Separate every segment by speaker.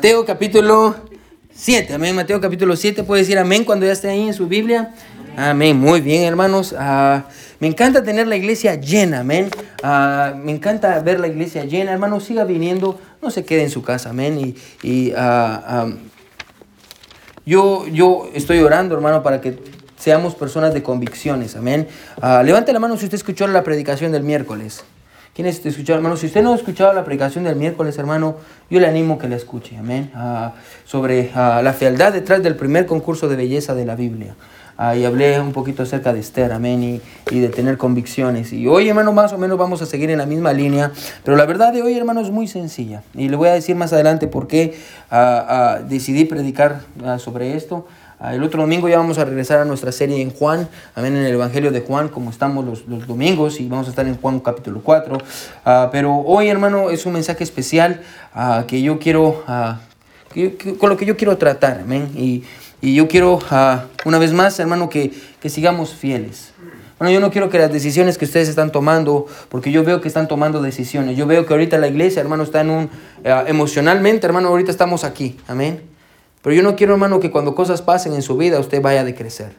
Speaker 1: Mateo capítulo 7, amén. Mateo capítulo 7, puede decir amén cuando ya esté ahí en su Biblia. Amén, muy bien hermanos. Ah, me encanta tener la iglesia llena, amén. Ah, me encanta ver la iglesia llena, hermanos. Siga viniendo, no se quede en su casa, amén. Y, ah, yo, yo estoy orando, hermano, para que seamos personas de convicciones, amén. levante la mano si usted escuchó la predicación del miércoles. ¿Quiénes escucharon, hermano? Si usted no ha escuchado la predicación del miércoles, hermano, yo le animo que la escuche, amén. Ah, sobre ah, la fealdad detrás del primer concurso de belleza de la Biblia. Ah, y hablé un poquito acerca de Esther, amén, y, de tener convicciones. Y hoy, hermano, más o menos vamos a seguir en la misma línea, pero la verdad de hoy, hermano, es muy sencilla. Y le voy a decir más adelante por qué decidí predicar sobre esto. Ah, el otro domingo ya vamos a regresar a nuestra serie en Juan, amén, en el Evangelio de Juan, como estamos los, los domingos, y vamos a estar en Juan capítulo 4. Ah, pero hoy, hermano, es un mensaje especial uh, que yo quiero, con lo que yo quiero tratar, amén. Y, y yo quiero, una vez más, hermano, que, que sigamos fieles. Bueno, yo no quiero que las decisiones que ustedes están tomando, porque yo veo que están tomando decisiones. Yo veo que ahorita la iglesia, hermano, está en un, emocionalmente, hermano, ahorita estamos aquí, amén. Pero yo no quiero, hermano, que cuando cosas pasen en su vida usted vaya a decrecer.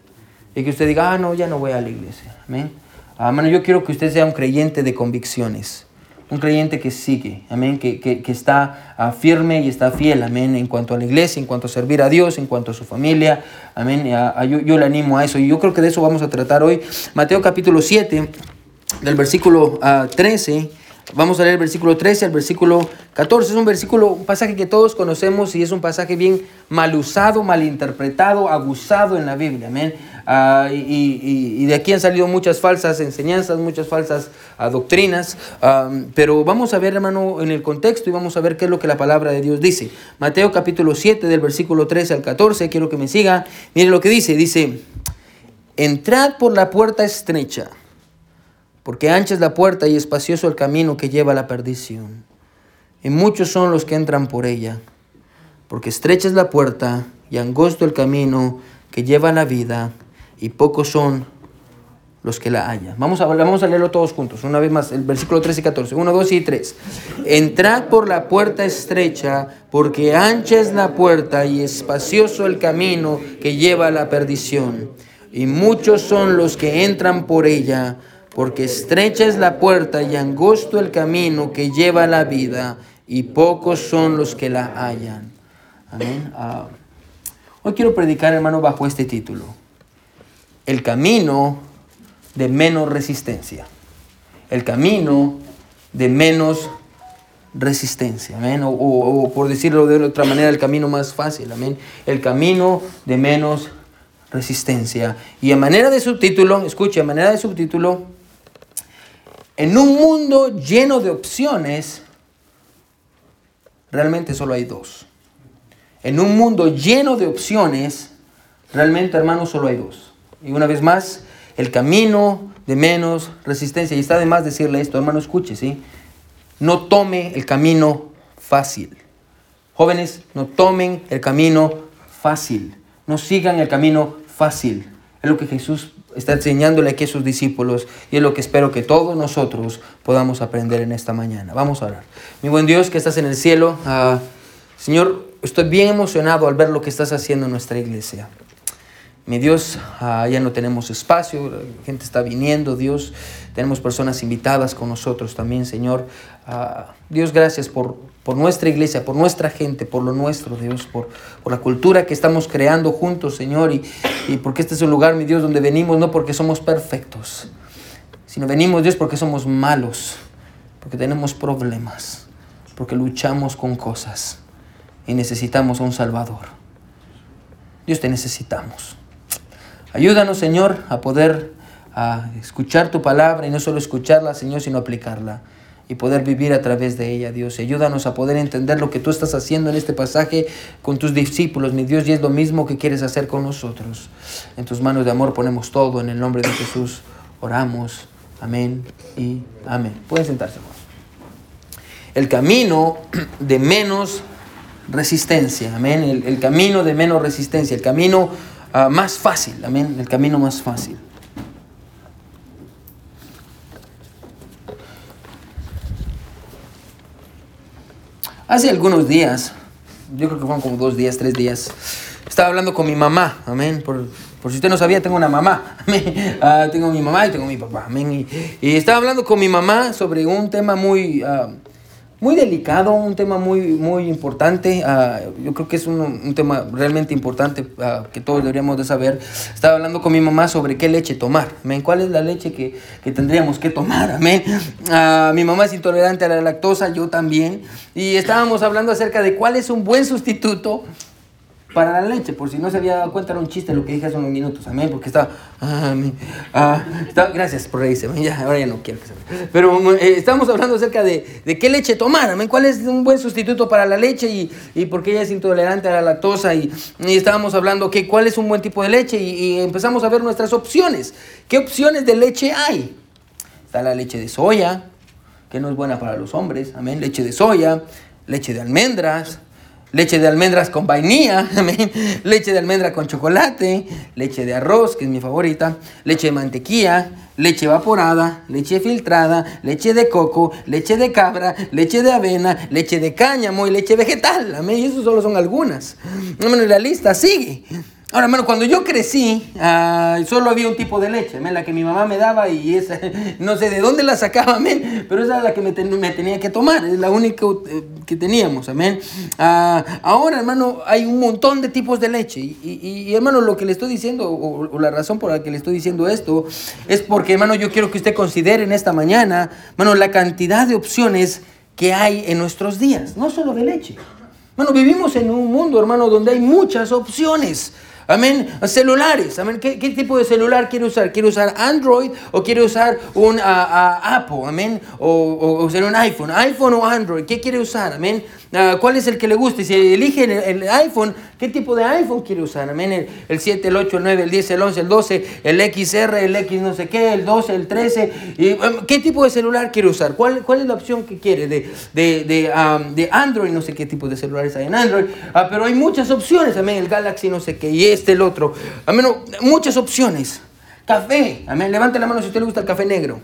Speaker 1: Y que usted diga, ah, no, ya no voy a la iglesia. Amén. Ah, hermano, yo quiero que usted sea un creyente de convicciones. Un creyente que sigue, amén, que, que, que está ah, firme y está fiel, amén, en cuanto a la iglesia, en cuanto a servir a Dios, en cuanto a su familia, amén. Ah, yo, yo le animo a eso y yo creo que de eso vamos a tratar hoy. Mateo capítulo 7, del versículo 13 Vamos a leer el versículo 13 al versículo 14. Es un versículo, un pasaje que todos conocemos y es un pasaje bien mal usado, mal interpretado, abusado en la Biblia. Amén. Ah, y, de aquí han salido muchas falsas enseñanzas, muchas falsas ah, doctrinas. Pero vamos a ver, hermano, en el contexto y vamos a ver qué es lo que la palabra de Dios dice. Mateo capítulo 7, del versículo 13 al 14. Quiero que me siga. Mire lo que dice. Dice, entrad por la puerta estrecha porque ancha es la puerta y espacioso el camino que lleva a la perdición. Y muchos son los que entran por ella, porque estrecha es la puerta y angosto el camino que lleva a la vida, y pocos son los que la hallan. Vamos a, vamos a leerlo todos juntos, una vez más, el versículo 13 y 14, 1, 2 y 3. Entrad por la puerta estrecha, porque ancha es la puerta y espacioso el camino que lleva a la perdición, y muchos son los que entran por ella, porque estrecha es la puerta y angosto el camino que lleva a la vida, y pocos son los que la hallan. Amén. Ah, hoy quiero predicar, hermano, bajo este título. El camino de menos resistencia. El camino de menos resistencia. Amén. O, o, por decirlo de otra manera, el camino más fácil. Amén. El camino de menos resistencia. Y a manera de subtítulo, escuche, a manera de subtítulo, en un mundo lleno de opciones, realmente solo hay dos. En un mundo lleno de opciones, realmente, hermano, solo hay dos. Y una vez más, el camino de menos resistencia. Y está de más decirle esto, hermano, escuche, ¿sí? No tome el camino fácil. Jóvenes, no tomen el camino fácil. No sigan el camino fácil. Es lo que Jesús está enseñándole aquí a sus discípulos y es lo que espero que todos nosotros podamos aprender en esta mañana. Vamos a orar. Mi buen Dios que estás en el cielo, ah, Señor, estoy bien emocionado al ver lo que estás haciendo en nuestra iglesia. Mi Dios, ah, ya no tenemos espacio, la gente está viniendo, Dios, tenemos personas invitadas con nosotros también, Señor. Ah, Dios, gracias por, por nuestra iglesia, por nuestra gente, por lo nuestro, Dios, por, por la cultura que estamos creando juntos, Señor, y, y porque este es un lugar, mi Dios, donde venimos no porque somos perfectos, sino venimos, Dios, porque somos malos, porque tenemos problemas, porque luchamos con cosas y necesitamos a un Salvador. Dios, te necesitamos. Ayúdanos, Señor, a poder a escuchar tu palabra y no solo escucharla, Señor, sino aplicarla y poder vivir a través de ella, Dios. Ayúdanos a poder entender lo que tú estás haciendo en este pasaje con tus discípulos, mi Dios, y es lo mismo que quieres hacer con nosotros. En tus manos de amor ponemos todo, en el nombre de Jesús oramos. Amén y amén. Pueden sentarse, El camino de menos resistencia, amén. El, el camino de menos resistencia, el camino Ah, más fácil, amén, el camino más fácil. Hace algunos días yo creo que fueron como dos días, tres días. Estaba hablando con mi mamá, amén. Por, por si usted no sabía, tengo una mamá. Ah, tengo mi mamá y tengo mi papá. Amén. Y, y, estaba hablando con mi mamá sobre un tema muy, uh, muy delicado, un tema muy, muy importante. Uh, yo creo que es un, un tema realmente importante uh, que todos deberíamos de saber. Estaba hablando con mi mamá sobre qué leche tomar. Amén. ¿Cuál es la leche que, que tendríamos que tomar? Amén. mi mamá es intolerante a la lactosa, yo también. Y estábamos hablando acerca de cuál es un buen sustituto para la leche, por si no se había dado cuenta, era un chiste lo que dije hace unos minutos, amén, porque está, amén, ah, está gracias por reírse, ya, ahora ya no quiero que se pero eh, estamos hablando acerca de, de, qué leche tomar, amén, cuál es un buen sustituto para la leche y, y por qué ella es intolerante a la lactosa y, y estábamos hablando que cuál es un buen tipo de leche y, y empezamos a ver nuestras opciones, qué opciones de leche hay, está la leche de soya, que no es buena para los hombres, amén, leche de soya, leche de almendras, leche de almendras con vainilla, leche de almendra con chocolate, leche de arroz, que es mi favorita, leche de mantequilla, leche evaporada, leche filtrada, leche de coco, leche de cabra, leche de avena, leche de cáñamo y leche vegetal. Amén. Y eso solo son algunas. la lista sigue. Ahora, hermano, cuando yo crecí, uh, solo había un tipo de leche, la que mi mamá me daba y esa, no sé de dónde la sacaba, pero esa era la que me, ten, me tenía que tomar, es la única eh, que teníamos, amén. Uh, ahora, hermano, hay un montón de tipos de leche y, y, y hermano, lo que le estoy diciendo, o, o, la razón por la que le estoy diciendo esto, es porque, hermano, yo quiero que usted considere en esta mañana, hermano, la cantidad de opciones que hay en nuestros días, no solo de leche. Bueno, vivimos en un mundo, hermano, donde hay muchas opciones. Amén. Celulares. Amén. ¿Qué, ¿Qué, tipo de celular quiere usar? ¿Quiere usar Android o quiere usar un uh, uh, Apple? Amén. O, o, o ser un iPhone. iPhone o Android. ¿Qué quiere usar? Amén. Uh, ¿Cuál es el que le gusta? Si elige el, iPhone, ¿qué tipo de iPhone quiere usar? Amén. El, el, 7, el 8, el 9, el 10, el 11, el 12, el XR, el X no sé qué, el 12, el 13. Y, um, ¿Qué tipo de celular quiere usar? ¿Cuál, cuál es la opción que quiere? De, de, de, um, de Android, no sé qué tipo de celulares hay en Android. Uh, pero hay muchas opciones. Amén. El Galaxy no sé qué. Y este, el otro. Amén. Muchas opciones. Café. Amén. Levante la mano si a usted le gusta el café negro.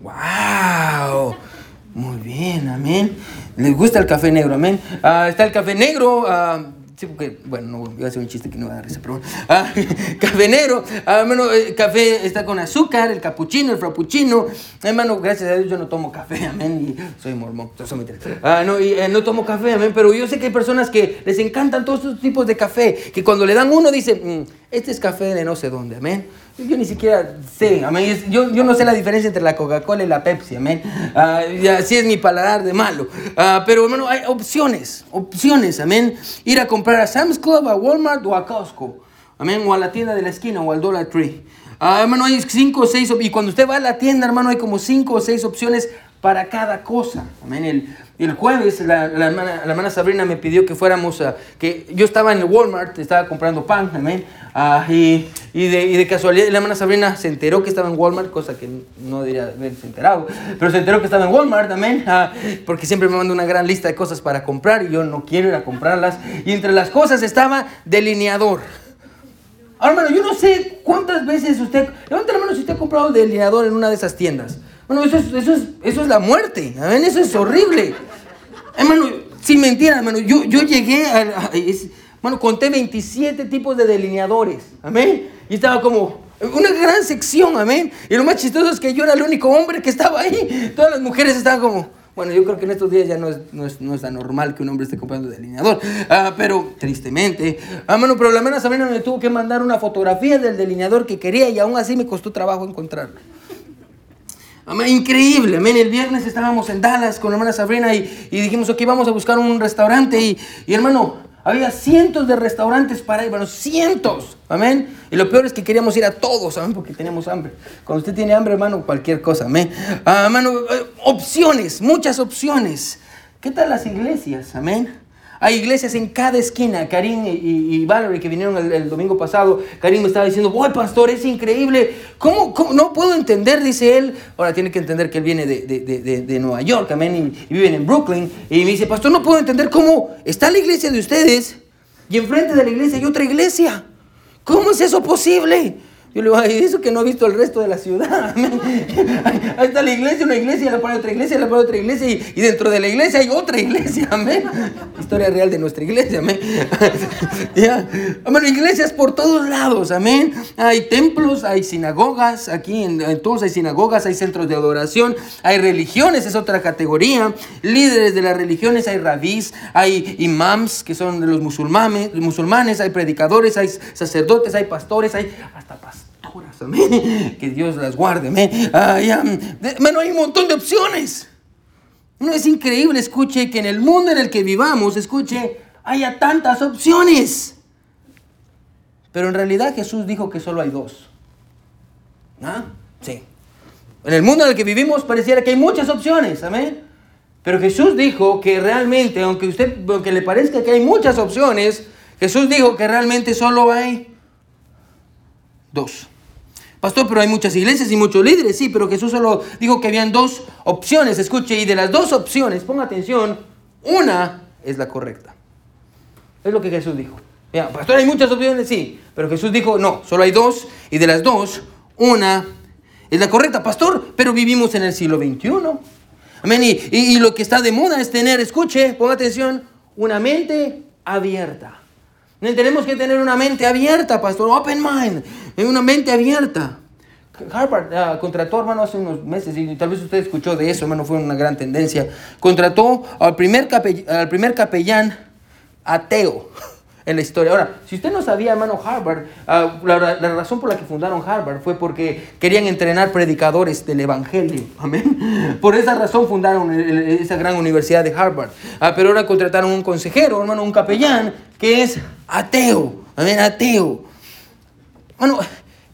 Speaker 1: ¡Wow! Muy bien, amén. ¿Les gusta el café negro? Amén. Uh, está el café negro. Uh, sí, porque, bueno, no iba a hacer un chiste que no va a dar risa, pero bueno. Uh, café negro. Hermano, el café está con azúcar, el capuchino, el frappuccino. Hermano, gracias a Dios yo no tomo café, amén. Y soy mormón, me interesa. no, y, eh, no tomo café, amén. Pero yo sé que hay personas que les encantan todos estos tipos de café. Que cuando le dan uno dicen, mmm, este es café de no sé dónde, amén. Yo ni siquiera sé, amén. Yo, yo no sé la diferencia entre la Coca-Cola y la Pepsi, amén. Uh, así es mi paladar de malo. Uh, pero, hermano, hay opciones, opciones, amén. Ir a comprar a Sam's Club, a Walmart o a Costco, amén. O a la tienda de la esquina o al Dollar Tree. Uh, hermano, hay cinco o seis, y cuando usted va a la tienda, hermano, hay como cinco o seis opciones para cada cosa, amén. El, el jueves la, la, hermana, la, hermana, Sabrina me pidió que fuéramos a, que yo estaba en el Walmart, estaba comprando pan, amén. Uh, y, y, de, y, de, casualidad la hermana Sabrina se enteró que estaba en Walmart, cosa que no debería haberse enterado, pero se enteró que estaba en Walmart, amén, uh, porque siempre me manda una gran lista de cosas para comprar y yo no quiero ir a comprarlas. Y entre las cosas estaba delineador. Ahora, hermano, yo no sé cuántas veces usted, levanta la mano si usted ha comprado delineador en una de esas tiendas. Bueno, eso es, eso es, eso es la muerte, amén, eso es horrible. Hermano, sin mentira, hermano, yo, yo llegué a, bueno, conté 27 tipos de delineadores. Amén. Y estaba como una gran sección. Amén. Y lo más chistoso es que yo era el único hombre que estaba ahí. Todas las mujeres estaban como. Bueno, yo creo que en estos días ya no es, no es, no es tan normal que un hombre esté comprando delineador. Uh, pero, tristemente. Ah, bueno, pero la hermana Sabrina me tuvo que mandar una fotografía del delineador que quería y aún así me costó trabajo encontrarlo. Increíble, amén. El viernes estábamos en Dallas con la hermana Sabrina y, y dijimos, ok, vamos a buscar un restaurante. Y, y hermano, había cientos de restaurantes para ir, bueno, cientos, amén. Y lo peor es que queríamos ir a todos, amén, porque teníamos hambre. Cuando usted tiene hambre, hermano, cualquier cosa, amén. Ah, hermano, opciones, muchas opciones. ¿Qué tal las iglesias, amén? Hay iglesias en cada esquina. Karim y, Valerie, que vinieron el, el, domingo pasado, Karim me estaba diciendo, ¡Uy, pastor, es increíble! ¿Cómo, ¿Cómo, No puedo entender, dice él. Ahora tiene que entender que él viene de, de, de, de Nueva York, amén, y, y, viven en Brooklyn. Y me dice, pastor, no puedo entender cómo está la iglesia de ustedes y enfrente de la iglesia hay otra iglesia. ¿Cómo es eso posible? Yo le digo, ay, eso que no he visto el resto de la ciudad. Ahí está la iglesia, una iglesia, la pone otra iglesia, la pone otra iglesia, y, dentro de la iglesia hay otra iglesia, amén. Historia real de nuestra iglesia, amén. ya. Iglesias por todos lados, amén. Hay templos, hay sinagogas, aquí en, en, todos hay sinagogas, hay centros de adoración, hay religiones, es otra categoría. Líderes de las religiones, hay rabís, hay imams, que son de los musulmanes, musulmanes, hay predicadores, hay sacerdotes, hay pastores, hay hasta pastores Que Dios las guarde, amén. hay un montón de opciones. No es increíble, escuche, que en el mundo en el que vivamos, escuche, haya tantas opciones. Pero en realidad Jesús dijo que solo hay dos. ¿Ah? Sí. En el mundo en el que vivimos pareciera que hay muchas opciones, amén. Pero Jesús dijo que realmente, aunque usted, aunque le parezca que hay muchas opciones, Jesús dijo que realmente solo hay dos. Pastor, pero hay muchas iglesias y muchos líderes, sí, pero Jesús solo dijo que habían dos opciones, escuche, y de las dos opciones, ponga atención, una es la correcta. Es lo que Jesús dijo. pastor, hay muchas opciones, sí, pero Jesús dijo, no, solo hay dos, y de las dos, una es la correcta. Pastor, pero vivimos en el siglo XXI. Amén. Y, y lo que está de moda es tener, escuche, ponga atención, una mente abierta. Tenemos que tener una mente abierta, pastor. Open mind. Una mente abierta. Harvard uh, contrató, hermano, hace unos meses, y tal vez usted escuchó de eso, hermano, fue una gran tendencia. Contrató al primer, al primer capellán ateo en la historia. Ahora, si usted no sabía, hermano, Harvard, uh, la, la, razón por la que fundaron Harvard fue porque querían entrenar predicadores del Evangelio. Amén. Por esa razón fundaron esa gran universidad de Harvard. Uh, pero ahora contrataron un consejero, hermano, un capellán, que es ateo. Amén, ateo. Bueno,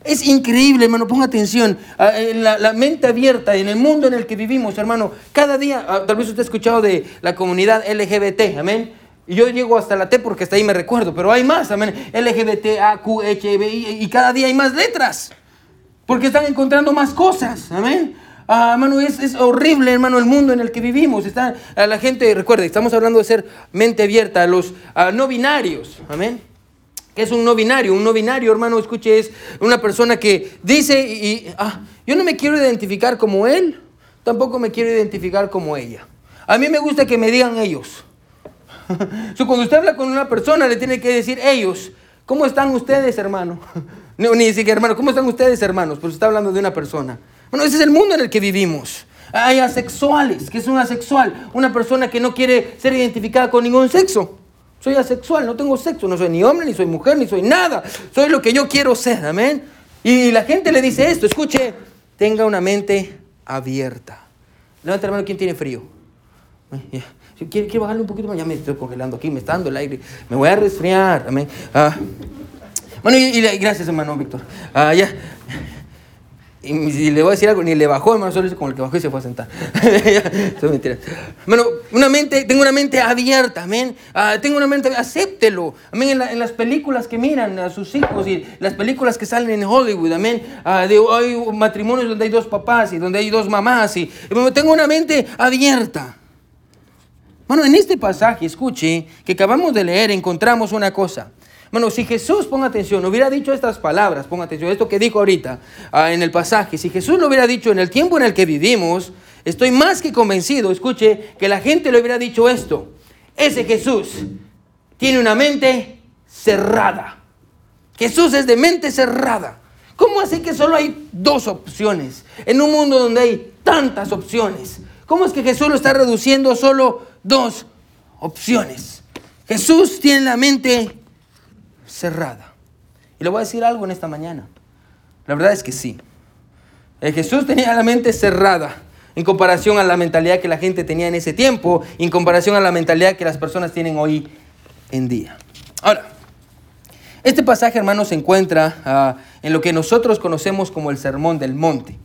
Speaker 1: es increíble, hermano, ponga atención. Ah, la, la, mente abierta en el mundo en el que vivimos, hermano. Cada día, ah, tal vez usted ha escuchado de la comunidad LGBT, amén. Yo llego hasta la T porque hasta ahí me recuerdo, pero hay más, amén. LGBT, A, Q, H, B, I, y cada día hay más letras. Porque están encontrando más cosas, amén. Ah, hermano, es, es, horrible, hermano, el mundo en el que vivimos. Está, la gente, recuerde, estamos hablando de ser mente abierta a los no binarios, amén. ¿Qué es un no binario? Un no binario, hermano, escuche, es una persona que dice, y, ah, yo no me quiero identificar como él, tampoco me quiero identificar como ella. A mí me gusta que me digan ellos. cuando usted habla con una persona, le tiene que decir ellos. ¿Cómo están ustedes, hermano? No, ni siquiera, hermano, ¿cómo están ustedes, hermanos? Pues está hablando de una persona. Bueno, ese es el mundo en el que vivimos. Hay asexuales, que es un asexual, una persona que no quiere ser identificada con ningún sexo. Soy asexual, no tengo sexo, no soy ni hombre, ni soy mujer, ni soy nada. Soy lo que yo quiero ser, amén. Y la gente le dice esto, escuche, tenga una mente abierta. Levanta la mano, ¿quién tiene frío? Quiero, quiero bajarle un poquito más, ya me estoy congelando aquí, me está dando el aire, me voy a resfriar, amén. Ah. Bueno, y, gracias, hermano Víctor. Ah, ya. Y, le voy a decir algo, ni le bajó, hermano, solo como el que bajó y se fue a sentar. Eso es mentira. Bueno, una mente, tengo una mente abierta, amén. Ah, tengo una mente, acéptelo. Amén. En, las películas que miran a sus hijos y las películas que salen en Hollywood, amén. Ah, hay matrimonios donde hay dos papás y donde hay dos mamás. Y, tengo una mente abierta. Bueno, en este pasaje, escuche, que acabamos de leer, encontramos una cosa. Bueno, si Jesús, ponga atención, hubiera dicho estas palabras, ponga atención, esto que dijo ahorita ah, en el pasaje, si Jesús lo hubiera dicho en el tiempo en el que vivimos, estoy más que convencido, escuche, que la gente le hubiera dicho esto. Ese Jesús tiene una mente cerrada. Jesús es de mente cerrada. ¿Cómo así que solo hay dos opciones en un mundo donde hay tantas opciones? ¿Cómo es que Jesús lo está reduciendo a solo dos opciones? Jesús tiene la mente cerrada. Y le voy a decir algo en esta mañana. La verdad es que sí. El Jesús tenía la mente cerrada en comparación a la mentalidad que la gente tenía en ese tiempo, en comparación a la mentalidad que las personas tienen hoy en día. Ahora, este pasaje, hermanos, se encuentra ah, en lo que nosotros conocemos como el Sermón del Monte.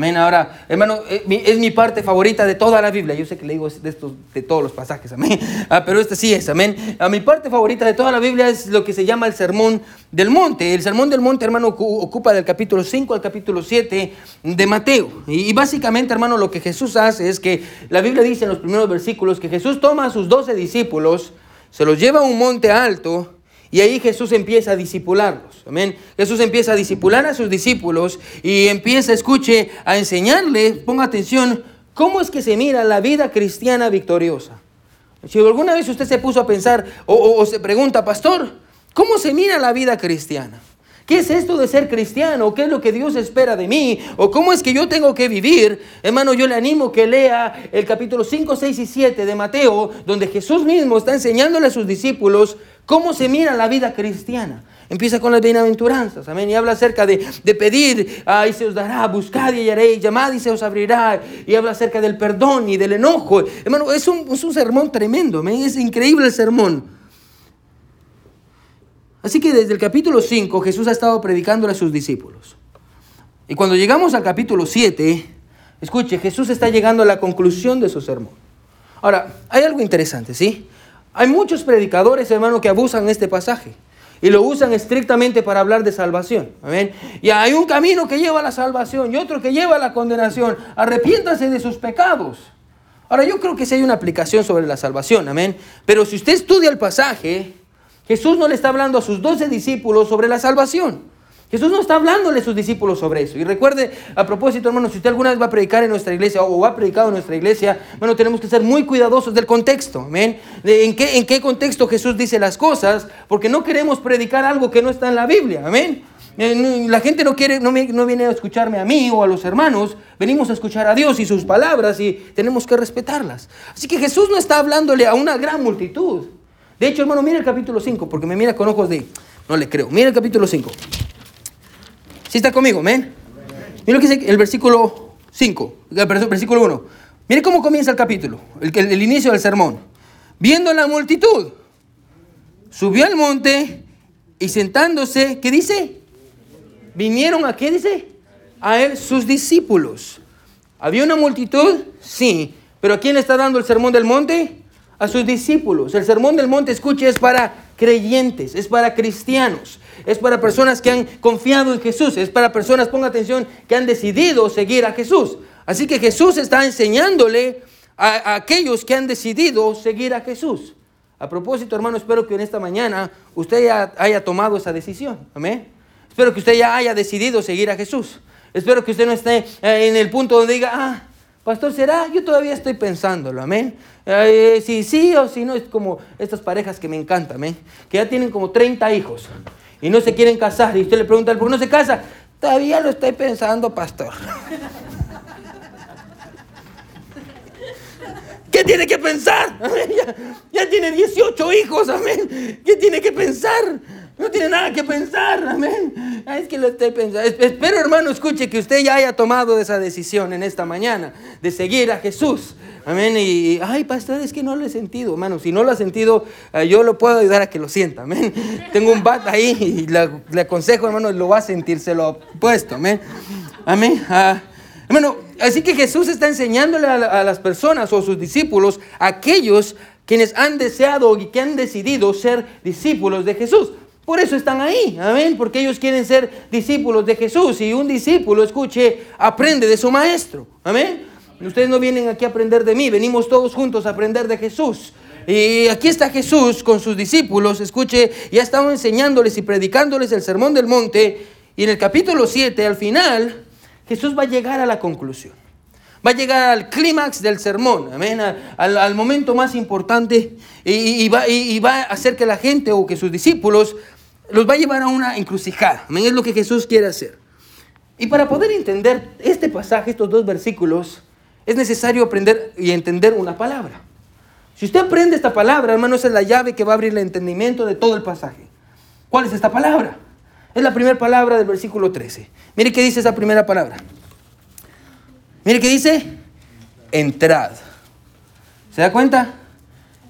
Speaker 1: Amén. Ahora, hermano, eh, es mi parte favorita de toda la Biblia. Yo sé que le digo de, todos los pasajes, amén. Ah, pero este sí es, amén. A mi parte favorita de toda la Biblia es lo que se llama el Sermón del Monte. El Sermón del Monte, hermano, ocupa del capítulo 5 al capítulo 7 de Mateo. Y, básicamente, hermano, lo que Jesús hace es que la Biblia dice en los primeros versículos que Jesús toma a sus doce discípulos, se los lleva a un monte alto Y ahí Jesús empieza a disipularlos. Amén. Jesús empieza a disipular a sus discípulos y empieza, escuche, a enseñarles, ponga atención, cómo es que se mira la vida cristiana victoriosa. Si alguna vez usted se puso a pensar o, o se pregunta, pastor, ¿cómo se mira la vida cristiana? ¿Qué es esto de ser cristiano? ¿Qué es lo que Dios espera de mí? ¿O cómo es que yo tengo que vivir? Hermano, yo le animo que lea el capítulo 5, 6 y 7 de Mateo, donde Jesús mismo está enseñándole a sus discípulos cómo se mira la vida cristiana. Empieza con las bienaventuranzas, amén, y habla acerca de, pedir, y se os dará, buscad y hallaréis, llamad y se os abrirá, y habla acerca del perdón y del enojo. Hermano, es un, es un sermón tremendo, amén, es increíble el sermón. Así que desde el capítulo 5 Jesús ha estado predicándole a sus discípulos. Y cuando llegamos al capítulo 7, escuche, Jesús está llegando a la conclusión de su sermón. Ahora, hay algo interesante, ¿sí? Hay muchos predicadores, hermano, que abusan este pasaje y lo usan estrictamente para hablar de salvación. Amén. Y hay un camino que lleva a la salvación y otro que lleva a la condenación. Arrepiéntase de sus pecados. Ahora, yo creo que sí hay una aplicación sobre la salvación, amén. Pero si usted estudia el pasaje, Jesús no le está hablando a sus doce discípulos sobre la salvación. Jesús no está hablándole a sus discípulos sobre eso. Y recuerde, a propósito, hermano, si usted alguna vez va a predicar en nuestra iglesia o ha predicado en nuestra iglesia, bueno, tenemos que ser muy cuidadosos del contexto. ¿amén? En, qué, en qué contexto Jesús dice las cosas, porque no queremos predicar algo que no está en la Biblia. Amén. Eh, la gente no, quiere, no, no viene a escucharme a mí o a los hermanos, venimos a escuchar a Dios y sus palabras y tenemos que respetarlas. Así que Jesús no está hablándole a una gran multitud. De hecho, hermano, mira el capítulo 5, porque me mira con ojos de... No le creo. Mira el capítulo 5. ¿Sí está conmigo, men? Mira lo que dice el versículo 5, perdón, versículo 1. Mire cómo comienza el capítulo, el, el inicio del sermón. Viendo la multitud, subió al monte y sentándose, ¿qué dice? Vinieron a qué dice? A él sus discípulos. ¿Había una multitud? Sí. ¿Pero a quién está dando el sermón del monte? A sus discípulos. El sermón del monte, escuche, es para creyentes, es para cristianos, es para personas que han confiado en Jesús, es para personas, ponga atención, que han decidido seguir a Jesús. Así que Jesús está enseñándole a, aquellos que han decidido seguir a Jesús. A propósito, hermano, espero que en esta mañana usted ya haya tomado esa decisión. Amén. Espero que usted ya haya decidido seguir a Jesús. Espero que usted no esté eh, en el punto donde diga, ah, Pastor, ¿será? Yo todavía estoy pensándolo, amén. Eh, si sí o si no, es como estas parejas que me encantan, amén. Que ya tienen como 30 hijos y no se quieren casar. Y usted le pregunta, ¿por qué no se casa? Todavía lo estoy pensando, pastor. ¿Qué tiene que pensar? Ya, ya, tiene 18 hijos, amén. ¿Qué tiene que pensar? No tiene nada que pensar, amén. Es que lo estoy pensando. Espero, hermano, escuche que usted ya haya tomado esa decisión en esta mañana de seguir a Jesús. Amén. Y, ay, pastor, es que no lo he sentido, hermano. Si no lo ha sentido, eh, yo lo puedo ayudar a que lo sienta, amén. Tengo un bat ahí y le, aconsejo, hermano, lo va a sentir, se lo puesto, amén. Amén. Ah, hermano, así que Jesús está enseñándole a, a las personas o sus discípulos, aquellos quienes han deseado y que han decidido ser discípulos de Jesús. Por eso están ahí, amén, porque ellos quieren ser discípulos de Jesús y un discípulo, escuche, aprende de su maestro, amén. Ustedes no vienen aquí a aprender de mí, venimos todos juntos a aprender de Jesús. Y aquí está Jesús con sus discípulos, escuche, ya estaba enseñándoles y predicándoles el sermón del monte. Y en el capítulo 7, al final, Jesús va a llegar a la conclusión. Va a llegar al clímax del sermón, amén, al, momento más importante y, va, y, va, a hacer que la gente o que sus discípulos los va a llevar a una encrucijada. Es lo que Jesús quiere hacer. Y para poder entender este pasaje, estos dos versículos, es necesario aprender y entender una palabra. Si usted aprende esta palabra, hermano, esa es la llave que va a abrir el entendimiento de todo el pasaje. ¿Cuál es esta palabra? Es la primera palabra del versículo 13. Mire qué dice esa primera palabra. Mire qué dice. Entrad. ¿Se da cuenta?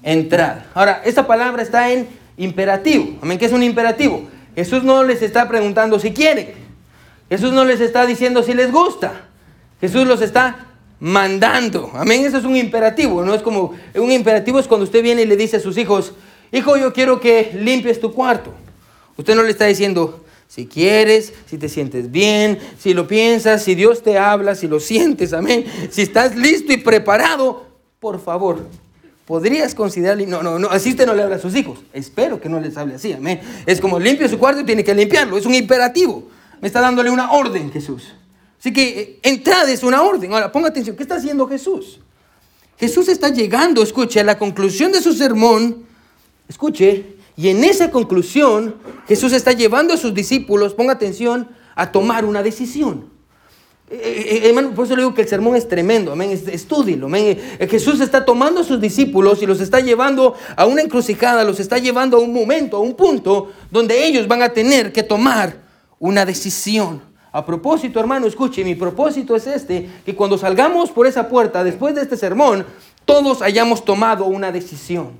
Speaker 1: Entrad. Ahora, esta palabra está en imperativo. Amén, que es un imperativo. Jesús no les está preguntando si quieren. Jesús no les está diciendo si les gusta. Jesús los está mandando. Amén, eso es un imperativo. No es como un imperativo es cuando usted viene y le dice a sus hijos, hijo, yo quiero que limpies tu cuarto. Usted no le está diciendo, si quieres, si te sientes bien, si lo piensas, si Dios te habla, si lo sientes, amén. Si estás listo y preparado, por favor, podrías considerarle, no, no, no, así usted no le habla a sus hijos. Espero que no les hable así, amén. Es como limpia su cuarto tiene que limpiarlo, es un imperativo. Me está dándole una orden Jesús. Así que eh, entrada es una orden. Ahora, ponga atención, ¿qué está haciendo Jesús? Jesús está llegando, escuche, a la conclusión de su sermón, escuche, y en esa conclusión Jesús está llevando a sus discípulos, ponga atención, a tomar una decisión. Eh, eh, hermano, por eso le digo que el sermón es tremendo, amén, estúdilo, amén. Jesús está tomando a sus discípulos y los está llevando a una encrucijada, los está llevando a un momento, a un punto donde ellos van a tener que tomar una decisión. A propósito, hermano, escuche, mi propósito es este, que cuando salgamos por esa puerta después de este sermón, todos hayamos tomado una decisión.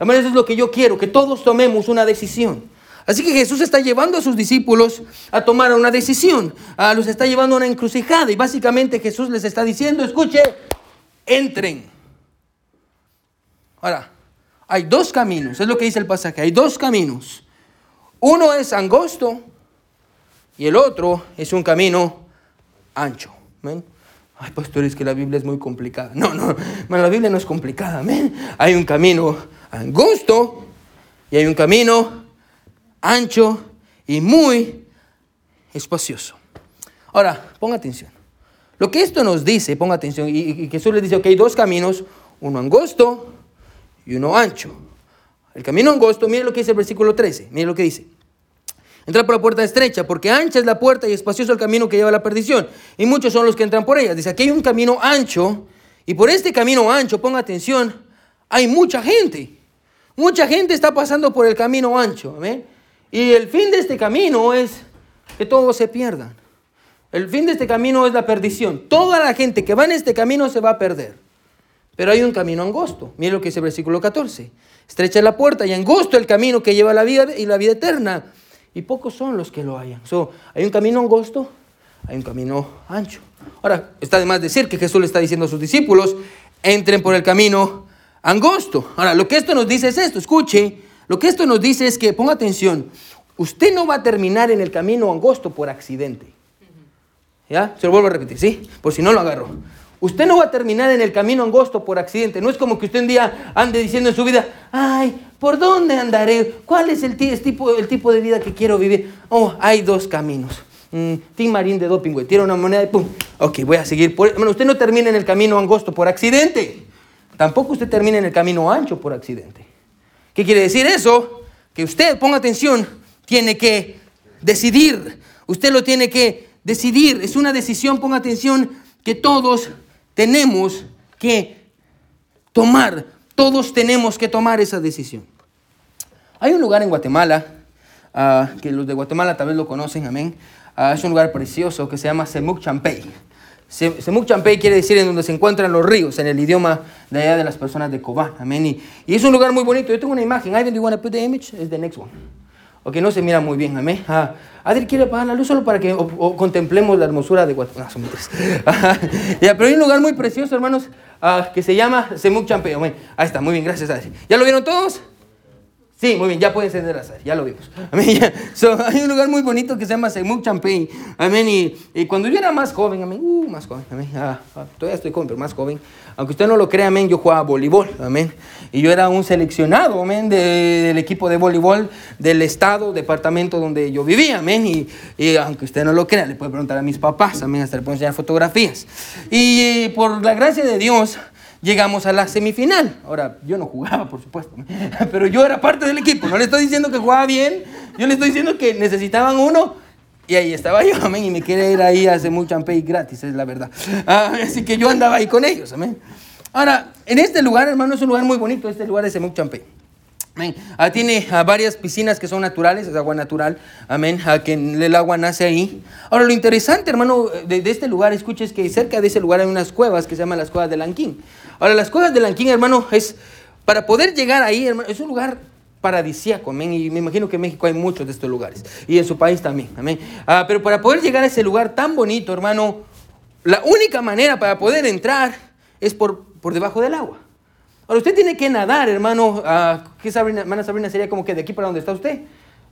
Speaker 1: Hermano, eso es lo que yo quiero, que todos tomemos una decisión. Así que Jesús está llevando a sus discípulos a tomar una decisión, a los está llevando a una encrucijada y básicamente Jesús les está diciendo, escuche, entren. Ahora, hay dos caminos, es lo que dice el pasaje, hay dos caminos. Uno es angosto y el otro es un camino ancho. ¿ven? Ay, pastores, que la Biblia es muy complicada. No, no, la Biblia no es complicada. ¿ven? Hay un camino angosto y hay un camino ancho y muy espacioso. Ahora, ponga atención. Lo que esto nos dice, ponga atención, y, y Jesús le dice, que hay dos caminos, uno angosto y uno ancho. El camino angosto, mire lo que dice el versículo 13, mire lo que dice. Entrar por la puerta estrecha, porque ancha es la puerta y espacioso el camino que lleva a la perdición. Y muchos son los que entran por ella. Dice, aquí hay un camino ancho, y por este camino ancho, ponga atención, hay mucha gente. Mucha gente está pasando por el camino ancho. Y el fin de este camino es que todos se pierdan. El fin de este camino es la perdición. Toda la gente que va en este camino se va a perder. Pero hay un camino angosto. Mire lo que dice el versículo 14. Estrecha es la puerta y angosto el camino que lleva a la vida y la vida eterna y pocos son los que lo hayan. So, hay un camino angosto, hay un camino ancho. Ahora, está de más decir que Jesús le está diciendo a sus discípulos, entren por el camino angosto. Ahora, lo que esto nos dice es esto, escuche, lo que esto nos dice es que, ponga atención, usted no va a terminar en el camino angosto por accidente. ¿Ya? Se lo vuelvo a repetir, ¿sí? Por si no lo agarró. Usted no va a terminar en el camino angosto por accidente. No es como que usted un día ande diciendo en su vida, ay, ¿por dónde andaré? ¿Cuál es el, tipo, el tipo de vida que quiero vivir? Oh, hay dos caminos. Mm, Tim Marín de doping, güey. Tira una moneda y pum. Ok, voy a seguir por... Bueno, usted no termina en el camino angosto por accidente. Tampoco usted termina en el camino ancho por accidente. ¿Qué quiere decir eso? Que usted, ponga atención, tiene que decidir. Usted lo tiene que decidir. Es una decisión, ponga atención, que todos tenemos que tomar, todos tenemos que tomar esa decisión. Hay un lugar en Guatemala, ah, que los de Guatemala tal vez lo conocen, amén. Ah, es un lugar precioso que se llama Semuc Champey. Semuc Champey quiere decir en donde se encuentran los ríos, en el idioma de allá de las personas de Cobán, amén. Y, es un lugar muy bonito. Yo tengo una imagen. Ivan, do you want to put the image? It's the next one. No se mira muy bien, amén. Ah, Adri quiere apagar la luz solo para que contemplemos la hermosura de Guatemala. ya, pero hay un lugar muy precioso, hermanos, ah, que se llama Semuc Champey. Ahí está, muy bien, gracias, Adri. ¿Ya lo vieron todos? Sí, muy bien, ya pueden encender las ya lo vimos. Amén. hay un lugar muy bonito que se llama Semuc Champagne. Amén. Y, cuando yo era más joven, amén, uh, más joven, amén. Ah, ah, todavía estoy joven, pero más joven. Aunque usted no lo crea, amén, yo jugaba voleibol, amén. Y yo era un seleccionado, amén, del equipo de voleibol del estado, departamento donde yo vivía, amén. Y, y, aunque usted no lo crea, le puede preguntar a mis papás, amén, hasta le puedo enseñar fotografías. Y por la gracia de Dios, llegamos a la semifinal. Ahora, yo no jugaba, por supuesto, pero yo era parte del equipo. No le estoy diciendo que jugaba bien, yo le estoy diciendo que necesitaban uno y ahí estaba yo, amén, y me quería ir ahí a hacer mucho champey gratis, es la verdad. Ah, así que yo andaba ahí con ellos, amén. Ahora, en este lugar, hermano, es un lugar muy bonito, este lugar es Semuc Champey. Ah, tiene ah, varias piscinas que son naturales, es agua natural, amén, a que el agua nace ahí. Ahora, lo interesante, hermano, de, de, este lugar, escuches que cerca de ese lugar hay unas cuevas que se llaman las cuevas de Lanquín. Ahora, las cuevas de Lanquín, hermano, es para poder llegar ahí, hermano, es un lugar paradisíaco, amén, y me imagino que en México hay muchos de estos lugares, y en su país también, amén. Ah, pero para poder llegar a ese lugar tan bonito, hermano, la única manera para poder entrar es por, por debajo del agua. Ahora, usted tiene que nadar, hermano, uh, ¿qué Sabrina, hermana Sabrina sería como que de aquí para donde está usted?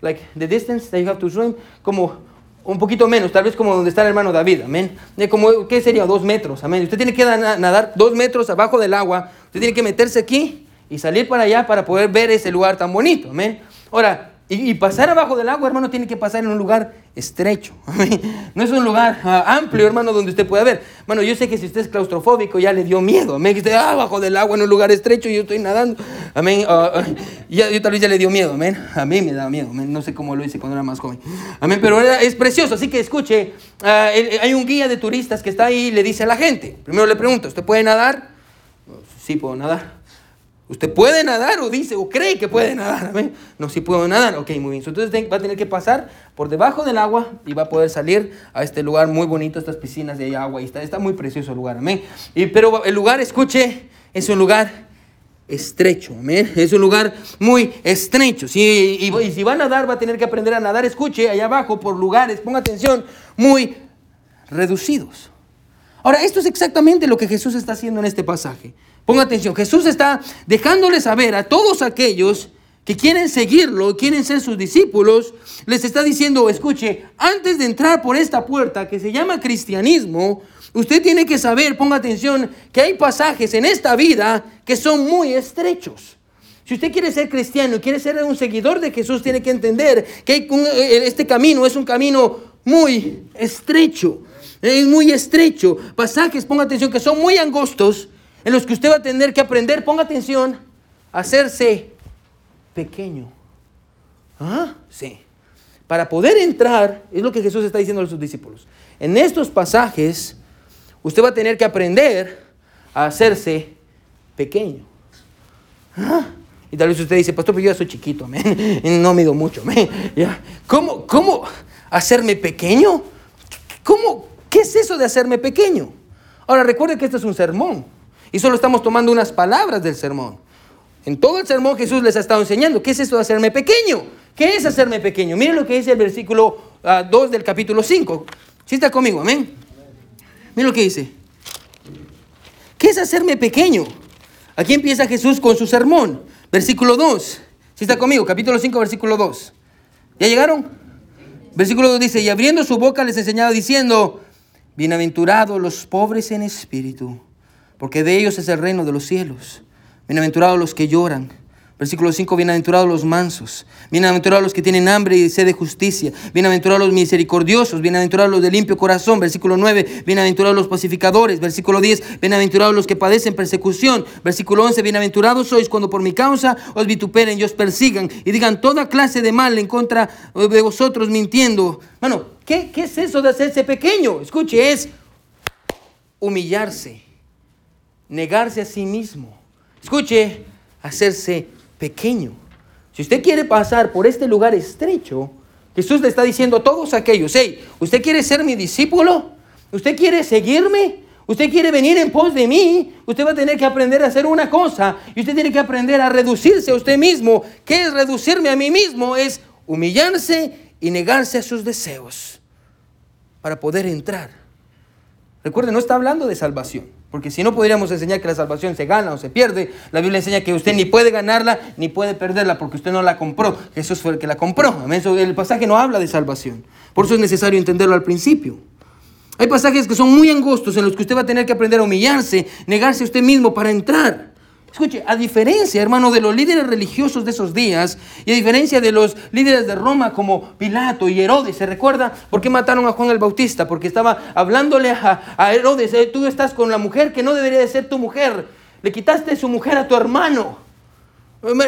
Speaker 1: Like, the distance that you have to swim, como un poquito menos, tal vez como donde está el hermano David, amén. Como, ¿Qué sería? Dos metros, amén. Usted tiene que nadar dos metros abajo del agua Usted tiene que meterse aquí y salir para allá para poder ver ese lugar tan bonito. Amén. Ahora, y, pasar abajo del agua, hermano, tiene que pasar en un lugar estrecho. No es un lugar ah, amplio, hermano, donde usted pueda ver. Bueno, yo sé que si usted es claustrofóbico ya le dio miedo. Amén. Que esté abajo del agua en un lugar estrecho yo estoy nadando. Amén. Ah, ah, ya, yo tal vez ya le dio miedo. Amén. A mí me da miedo. No sé cómo lo hice cuando era más joven. Amén. Pero es precioso. Así que escuche. hay un guía de turistas que está ahí y le dice a la gente. Primero le pregunta, ¿usted puede nadar? Sí, puedo nadar. ¿Usted puede nadar o dice o cree que puede nadar? No, sí puedo nadar. Ok, muy bien. Entonces va a tener que pasar por debajo del agua y va a poder salir a este lugar muy bonito, estas piscinas de agua. Y está, está muy precioso el lugar. Amén. Y, pero el lugar, escuche, es un lugar estrecho. Amén. Es un lugar muy estrecho. Sí, y, y si va a nadar, va a tener que aprender a nadar. Escuche, allá abajo, por lugares, ponga atención, muy reducidos. Ahora, esto es exactamente lo que Jesús está haciendo en este pasaje. Ponga atención, Jesús está dejándole saber a todos aquellos que quieren seguirlo, quieren ser sus discípulos, les está diciendo, escuche, antes de entrar por esta puerta que se llama cristianismo, usted tiene que saber, ponga atención, que hay pasajes en esta vida que son muy estrechos. Si usted quiere ser cristiano quiere ser un seguidor de Jesús, tiene que entender que eh, este camino es un camino muy estrecho. Es muy estrecho. Pasajes, ponga atención, que son muy angostos en los que usted va a tener que aprender, ponga atención, a hacerse pequeño. ¿Ah? Sí. Para poder entrar, es lo que Jesús está diciendo a sus discípulos. En estos pasajes, usted va a tener que aprender a hacerse pequeño. ¿Ah? Y tal vez usted dice, pastor, pero yo ya soy chiquito, no mido mucho. ¿Cómo, ¿Cómo hacerme pequeño? ¿Cómo? ¿Qué es eso de hacerme pequeño? Ahora recuerde que este es un sermón. Y solo estamos tomando unas palabras del sermón. En todo el sermón Jesús les ha estado enseñando. ¿Qué es esto de hacerme pequeño? ¿Qué es hacerme pequeño? Miren lo que dice el versículo 2 ah, del capítulo 5. ¿Sí está conmigo? Amén. Miren lo que dice. ¿Qué es hacerme pequeño? Aquí empieza Jesús con su sermón. Versículo 2. ¿Sí está conmigo? Capítulo 5, versículo 2. ¿Ya llegaron? Versículo 2 dice, y abriendo su boca les enseñaba diciendo, bienaventurados los pobres en espíritu porque de ellos es el reino de los cielos. Bienaventurados los que lloran. Versículo 5, bienaventurados los mansos, bienaventurados los que tienen hambre y sed de justicia, bienaventurados los misericordiosos, bienaventurados los de limpio corazón. Versículo 9, bienaventurados los pacificadores. Versículo 10, bienaventurados los que padecen persecución. Versículo 11, bienaventurados sois cuando por mi causa os vituperen y os persigan y digan toda clase de mal en contra de vosotros mintiendo. Bueno, ¿qué, qué es eso de hacerse pequeño? Escuche, es humillarse negarse a sí mismo. Escuche, hacerse pequeño. Si usted quiere pasar por este lugar estrecho, Jesús le está diciendo a todos aquellos, hey, ¿usted quiere ser mi discípulo? ¿Usted quiere seguirme? ¿Usted quiere venir en pos de mí? Usted va a tener que aprender a hacer una cosa y usted tiene que aprender a reducirse a usted mismo. ¿Qué es reducirme a mí mismo? Es humillarse y negarse a sus deseos para poder entrar. Recuerde, no está hablando de salvación. Porque si no podríamos enseñar que la salvación se gana o se pierde, la Biblia enseña que usted ni puede ganarla ni puede perderla porque usted no la compró. Jesús fue el que la compró. El pasaje no habla de salvación. Por eso es necesario entenderlo al principio. Hay pasajes que son muy angostos en los que usted va a tener que aprender a humillarse, negarse a usted mismo para entrar. Escuche, a diferencia, hermano, de los líderes religiosos de esos días y a diferencia de los líderes de Roma como Pilato y Herodes, ¿se recuerda por qué mataron a Juan el Bautista? Porque estaba hablándole a, Herodes, eh, tú estás con la mujer que no debería de ser tu mujer, le quitaste su mujer a tu hermano.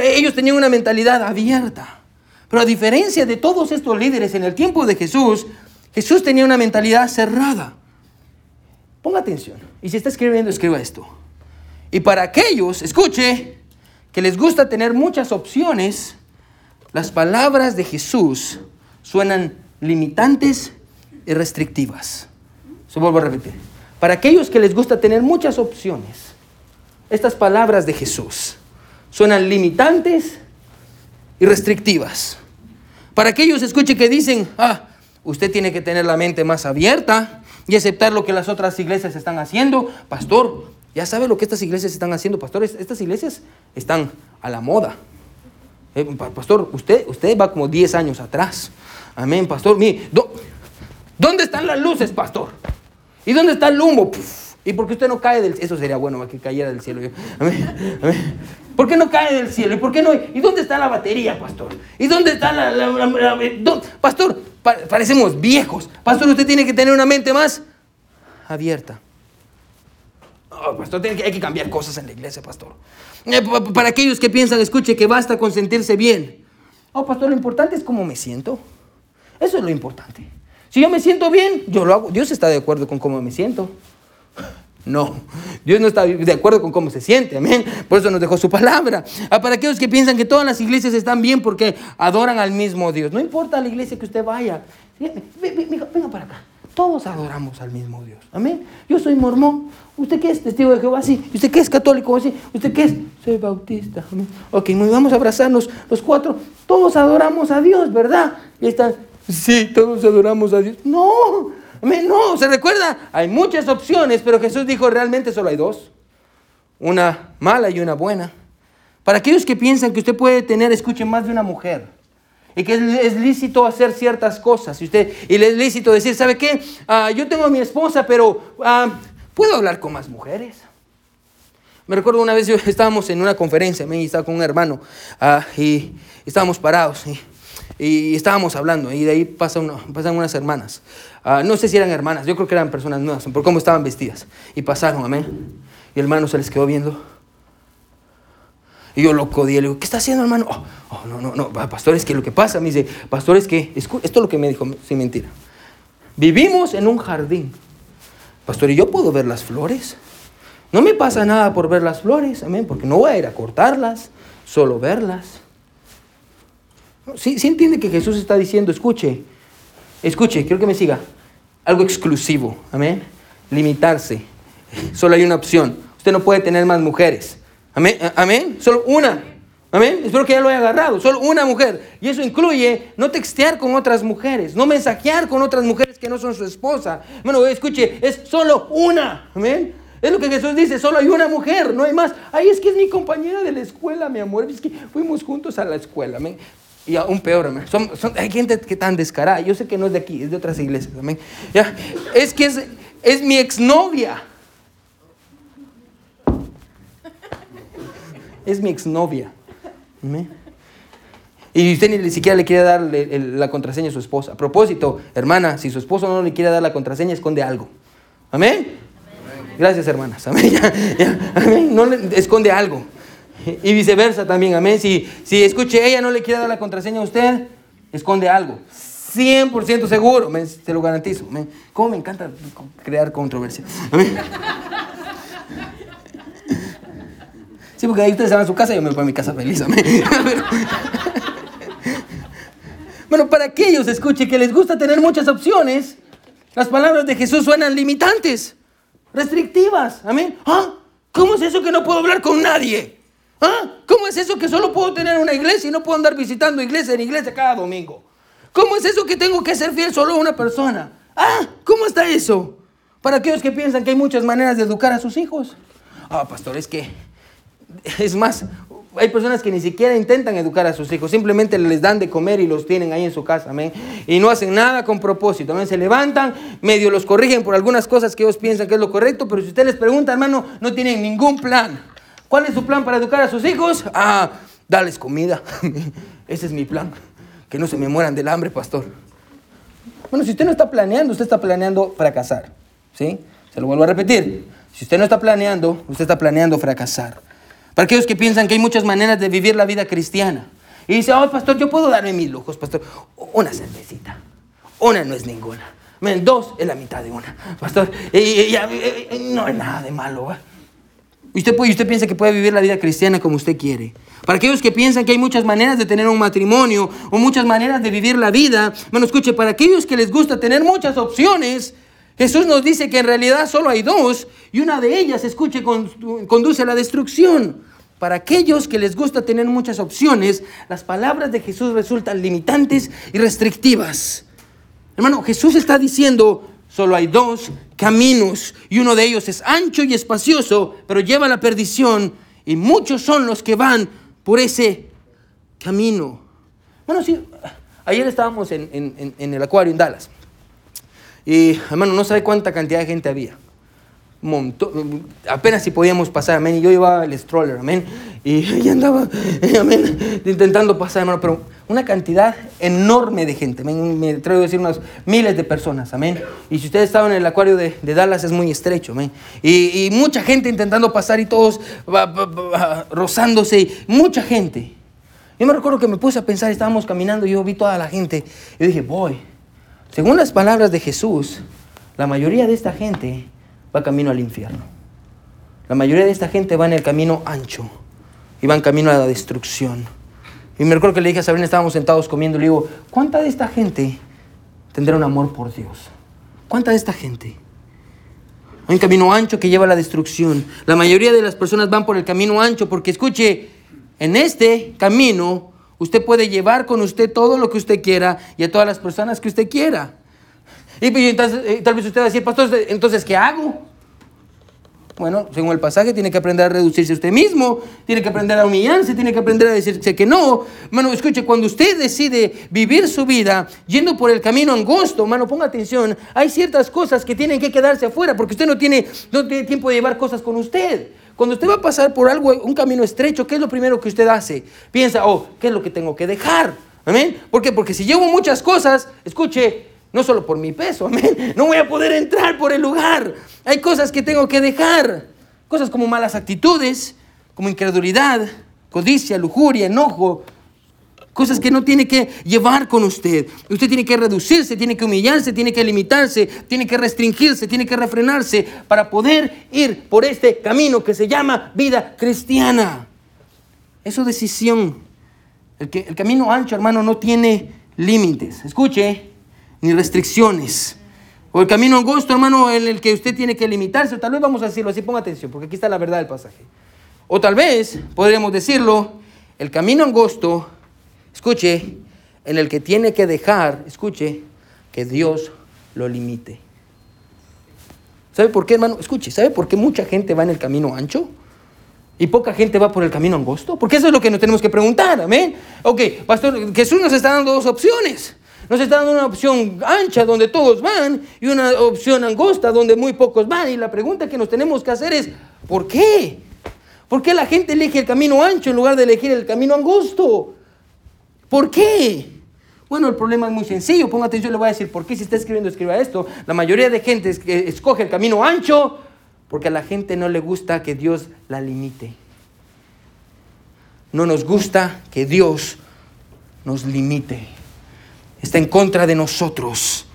Speaker 1: Ellos tenían una mentalidad abierta. Pero a diferencia de todos estos líderes en el tiempo de Jesús, Jesús tenía una mentalidad cerrada. Ponga atención. Y si está escribiendo, escriba esto. Y para aquellos, escuche, que les gusta tener muchas opciones, las palabras de Jesús suenan limitantes y restrictivas. Se vuelvo a repetir. Para aquellos que les gusta tener muchas opciones, estas palabras de Jesús suenan limitantes y restrictivas. Para aquellos, escuche, que dicen, ah, usted tiene que tener la mente más abierta y aceptar lo que las otras iglesias están haciendo. Pastor, ya sabe lo que estas iglesias están haciendo, pastores. Estas iglesias están a la moda. Eh, pastor, usted, usted va como 10 años atrás. Amén, pastor. ¿dónde están las luces, pastor? ¿Y dónde está el humo? ¿Y por qué usted no cae del cielo? Eso sería bueno, que cayera del cielo. Amén. Amén. ¿Por qué no cae del cielo? ¿Y por qué no? ¿Y dónde está la batería, pastor? ¿Y dónde está la... pastor, pa- parecemos viejos. Pastor, usted tiene que tener una mente más abierta. Oh, pastor, hay que cambiar cosas en la iglesia, pastor. Eh, pa- pa- para aquellos que piensan, escuche, que basta con sentirse bien. Oh, pastor, lo importante es cómo me siento. Eso es lo importante. Si yo me siento bien, yo lo hago. Dios está de acuerdo con cómo me siento. No, Dios no está de acuerdo con cómo se siente, amén. Por eso nos dejó su palabra. Ah, para aquellos que piensan que todas las iglesias están bien porque adoran al mismo Dios. No importa la iglesia que usted vaya. Ve- ve- ve- Venga, venga para acá. Todos adoramos al mismo Dios. Amén. Yo soy mormón. ¿Usted qué es? Testigo de Jehová, sí. ¿Usted qué es? Católico, sí. ¿Usted qué es? Soy bautista. Amén. Ok, muy vamos a abrazarnos los cuatro. Todos adoramos a Dios, ¿verdad? Y están, sí, todos adoramos a Dios. No, amén, no, se recuerda, hay muchas opciones, pero Jesús dijo realmente solo hay dos. Una mala y una buena. Para aquellos que piensan que usted puede tener, escuchen, más de una mujer. Y que es, lícito hacer ciertas cosas. Y, usted, y le es lícito decir, ¿sabe qué? Ah, yo tengo a mi esposa, pero ah, ¿puedo hablar con más mujeres? Me recuerdo una vez yo estábamos en una conferencia, me estaba con un hermano ah, y estábamos parados y, y estábamos hablando y de ahí pasa una- pasan unas hermanas. No sé si eran hermanas, yo creo que eran personas nuevas por cómo estaban vestidas. Y pasaron, amén. Y el hermano se les quedó viendo. Y yo loco dije, le digo, ¿qué está haciendo hermano? Oh, oh, no, no, no, pastor, es que lo que pasa, me dice, pastor, es que, esto es lo que me dijo, sin mentira. Vivimos en un jardín. Pastor, ¿y yo puedo ver las flores? No me pasa nada por ver las flores, amén, porque no voy a ir a cortarlas, solo verlas. Sí, sí entiende que Jesús está diciendo, escuche, escuche, quiero que me siga. Algo exclusivo, amén. Limitarse. Solo hay una opción. Usted no puede tener más mujeres. Amén, amén. Solo una. Amén. Espero que ya lo haya agarrado. Solo una mujer. Y eso incluye no textear con otras mujeres, no mensajear con otras mujeres que no son su esposa. Bueno, escuche, es solo una. Amén. Es lo que Jesús dice, solo hay una mujer, no hay más. Ay, es que es mi compañera de la escuela, mi amor. Es que fuimos juntos a la escuela. Amén. Y aún peor, amén. Son, son- hay gente que tan descarada. Yo sé que no es de aquí, es de otras iglesias. Amén. Ya. Es que es, es mi exnovia. Es mi exnovia. Amén. Y usted ni siquiera le quiere dar el- la contraseña a su esposa. A propósito, hermana, si su esposo no le quiere dar la contraseña, esconde algo. Amén. Gracias, hermanas. Amén. Ya, ya. Amén. No le, esconde algo. Y viceversa también. Amén. Si, si escuche, ella no le quiere dar la contraseña a usted, esconde algo. 100% seguro. Amén. Se lo garantizo. Amén. ¿Cómo me encanta crear controversia? Amén. Sí, porque ahí ustedes se van a su casa y yo me voy a mi casa feliz. bueno, para aquellos, escuche, que les gusta tener muchas opciones, las palabras de Jesús suenan limitantes, restrictivas. Amén. ¿Ah? ¿Cómo es eso que no puedo hablar con nadie? ¿Ah? ¿Cómo es eso que solo puedo tener una iglesia y no puedo andar visitando iglesia en iglesia cada domingo? ¿Cómo es eso que tengo que ser fiel solo a una persona? ¿Ah? ¿Cómo está eso? Para aquellos que piensan que hay muchas maneras de educar a sus hijos. Ah, pastor, es que es más, hay personas que ni siquiera intentan educar a sus hijos, simplemente les dan de comer y los tienen ahí en su casa, amén. Y no hacen nada con propósito, amén. Se levantan, medio los corrigen por algunas cosas que ellos piensan que es lo correcto, pero si usted les pregunta, hermano, no tienen ningún plan. ¿Cuál es su plan para educar a sus hijos? Ah, darles comida. Ese es mi plan. Que no se me mueran del hambre, pastor. Bueno, si usted no está planeando, usted está planeando fracasar. ¿Sí? Se lo vuelvo a repetir. Si usted no está planeando, usted está planeando fracasar. Para aquellos que piensan que hay muchas maneras de vivir la vida cristiana. Y dice, oh, pastor, yo puedo darme mis lujos, pastor. Una cervecita. Una no es ninguna. Men, dos es la mitad de una. Pastor, y- y- no es nada de malo. ¿va? Y usted, puede, usted piensa que puede vivir la vida cristiana como usted quiere. Para aquellos que piensan que hay muchas maneras de tener un matrimonio o muchas maneras de vivir la vida, bueno, escuche, para aquellos que les gusta tener muchas opciones, Jesús nos dice que en realidad solo hay dos y una de ellas, escuche, con- conduce a la destrucción. Para aquellos que les gusta tener muchas opciones, las palabras de Jesús resultan limitantes y restrictivas. Hermano, Jesús está diciendo, solo hay dos caminos y uno de ellos es ancho y espacioso, pero lleva a la perdición y muchos son los que van por ese camino. Bueno, sí, ayer estábamos en, en- el acuario en Dallas y, hermano, no sabe cuánta cantidad de gente había. Montón, apenas si podíamos pasar, amén. Y yo llevaba el stroller, amén. Y, andaba, amén, intentando pasar, hermano. Pero una cantidad enorme de gente, amén. Me atrevo a decir unos miles de personas, amén. Y si ustedes estaban en el acuario de, Dallas, es muy estrecho, amén. Y, y mucha gente intentando pasar y todos va- va- va- rozándose, y mucha gente. Yo me recuerdo que me puse a pensar, estábamos caminando y yo vi toda la gente. Y dije, voy. Según las palabras de Jesús, la mayoría de esta gente va camino al infierno. La mayoría de esta gente va en el camino ancho y van camino a la destrucción. Y me recuerdo que le dije a Sabrina, estábamos sentados comiendo, le digo, ¿cuánta de esta gente tendrá un amor por Dios? ¿Cuánta de esta gente? Hay un camino ancho que lleva a la destrucción. La mayoría de las personas van por el camino ancho porque, escuche, en este camino usted puede llevar con usted todo lo que usted quiera y a todas las personas que usted quiera. Y pues, entonces, eh, tal vez usted va a decir, pastor, entonces, ¿qué hago? Bueno, según el pasaje, tiene que aprender a reducirse usted mismo, tiene que aprender a humillarse, tiene que aprender a decirse que no. Mano, escuche, cuando usted decide vivir su vida yendo por el camino angosto, mano, ponga atención, hay ciertas cosas que tienen que quedarse afuera porque usted no tiene, no tiene tiempo de llevar cosas con usted. Cuando usted va a pasar por algo, un camino estrecho, ¿qué es lo primero que usted hace? Piensa, oh, ¿qué es lo que tengo que dejar? ¿Amén? ¿Por qué? Porque si llevo muchas cosas, escuche, no solo por mi peso, amén, no voy a poder entrar por el lugar. Hay cosas que tengo que dejar. Cosas como malas actitudes, como incredulidad, codicia, lujuria, enojo. Cosas que no tiene que llevar con usted. Usted tiene que reducirse, tiene que humillarse, tiene que limitarse, tiene que restringirse, tiene que refrenarse para poder ir por este camino que se llama vida cristiana. Es su decisión. El, el camino ancho, hermano, no tiene límites. Escuche, ni restricciones. O el camino angosto, hermano, en el que usted tiene que limitarse. O tal vez vamos a decirlo así, ponga atención, porque aquí está la verdad del pasaje. O tal vez podríamos decirlo, el camino angosto, escuche, en el que tiene que dejar, escuche, que Dios lo limite. ¿Sabe por qué, hermano? Escuche, ¿sabe por qué mucha gente va en el camino ancho? Y poca gente va por el camino angosto. Porque eso es lo que nos tenemos que preguntar, amén. Ok, pastor, Jesús nos está dando dos opciones. Nos está dando una opción ancha donde todos van y una opción angosta donde muy pocos van. Y la pregunta que nos tenemos que hacer es, ¿por qué? ¿Por qué la gente elige el camino ancho en lugar de elegir el camino angosto? ¿Por qué? Bueno, el problema es muy sencillo. Ponga atención, le voy a decir por qué. Si está escribiendo, escriba esto. La mayoría de gente escoge el camino ancho porque a la gente no le gusta que Dios la limite. No nos gusta que Dios nos limite. Está en contra de nosotros.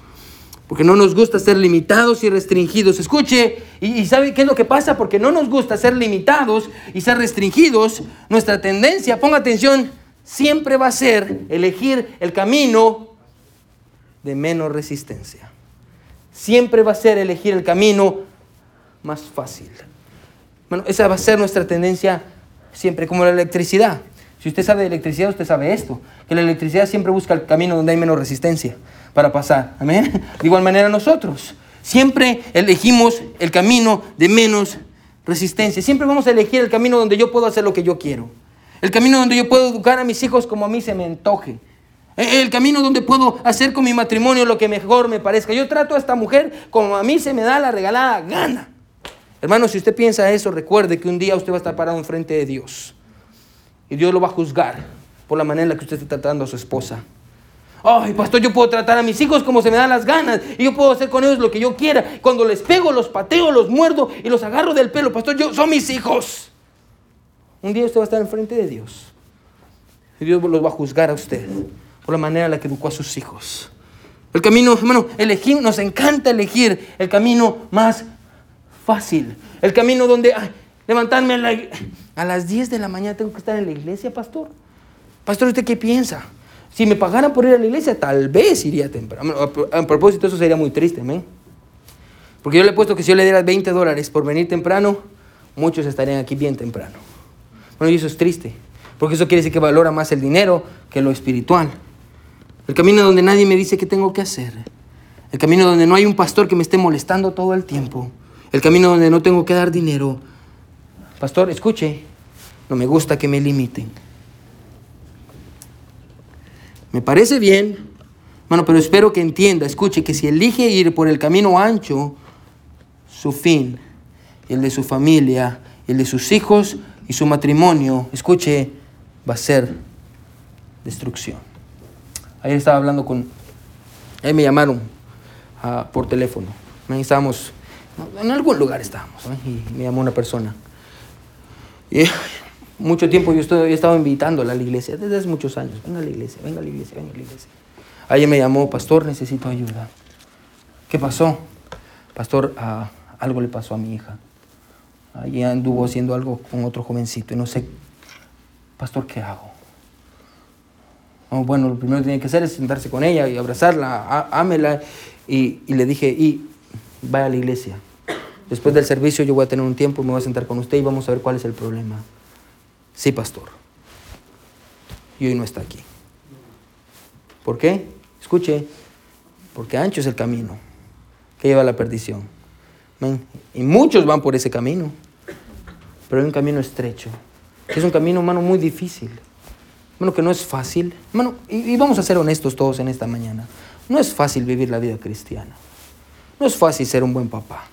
Speaker 1: Porque no nos gusta ser limitados y restringidos. Escuche, y, ¿sabe qué es lo que pasa? Porque no nos gusta ser limitados y ser restringidos. Nuestra tendencia, ponga atención, siempre va a ser elegir el camino de menos resistencia. Siempre va a ser elegir el camino más fácil. Bueno, esa va a ser nuestra tendencia siempre, como la electricidad. Si usted sabe de electricidad, usted sabe esto, que la electricidad siempre busca el camino donde hay menos resistencia para pasar. Amén. De igual manera nosotros, siempre elegimos el camino de menos resistencia. Siempre vamos a elegir el camino donde yo puedo hacer lo que yo quiero. El camino donde yo puedo educar a mis hijos como a mí se me antoje. El camino donde puedo hacer con mi matrimonio lo que mejor me parezca. Yo trato a esta mujer como a mí se me da la regalada gana. Hermano, si usted piensa eso, recuerde que un día usted va a estar parado enfrente de Dios. Y Dios lo va a juzgar por la manera en la que usted está tratando a su esposa. Ay, pastor, yo puedo tratar a mis hijos como se me dan las ganas. Y yo puedo hacer con ellos lo que yo quiera. Cuando les pego, los pateo, los muerdo y los agarro del pelo. Pastor, yo, son mis hijos. Un día usted va a estar enfrente de Dios. Y Dios los va a juzgar a usted por la manera en la que educó a sus hijos. El camino, hermano, elegir, nos encanta elegir el camino más fácil. El camino donde levantarme a, la- a las 10 de la mañana tengo que estar en la iglesia, pastor. Pastor, ¿usted qué piensa? Si me pagaran por ir a la iglesia, tal vez iría temprano. A propósito, eso sería muy triste, amén. Porque yo le he puesto que si yo le diera 20 dólares por venir temprano, muchos estarían aquí bien temprano. Bueno, y eso es triste, porque eso quiere decir que valora más el dinero que lo espiritual. El camino donde nadie me dice qué tengo que hacer. El camino donde no hay un pastor que me esté molestando todo el tiempo. El camino donde no tengo que dar dinero. Pastor, escuche, no me gusta que me limiten. Me parece bien, bueno, pero espero que entienda, escuche, que si elige ir por el camino ancho, su fin el de su familia, el de sus hijos y su matrimonio, escuche, va a ser destrucción. Ayer estaba hablando con, ahí me llamaron ah, por teléfono, estábamos, en algún lugar estábamos, y me llamó una persona. Y mucho tiempo yo he estado invitándola a la iglesia, desde hace muchos años, venga a la iglesia, venga a la iglesia, venga a la iglesia. Ayer me llamó, pastor, necesito ayuda. ¿Qué pasó? Pastor, ah, algo le pasó a mi hija. Allí anduvo haciendo algo con otro jovencito y no sé, pastor, ¿qué hago? bueno, lo primero que tiene que hacer es sentarse con ella y abrazarla, ámela. Y, y, le dije, y vaya a la iglesia. Después del servicio yo voy a tener un tiempo, me voy a sentar con usted y vamos a ver cuál es el problema. Sí, pastor. Y hoy no está aquí. ¿Por qué? Escuche, porque ancho es el camino que lleva a la perdición. Y muchos van por ese camino pero hay un camino estrecho, es un camino, hermano, muy difícil, hermano, que no es fácil. Y, vamos a ser honestos todos en esta mañana, no es fácil vivir la vida cristiana, no es fácil ser un buen papá,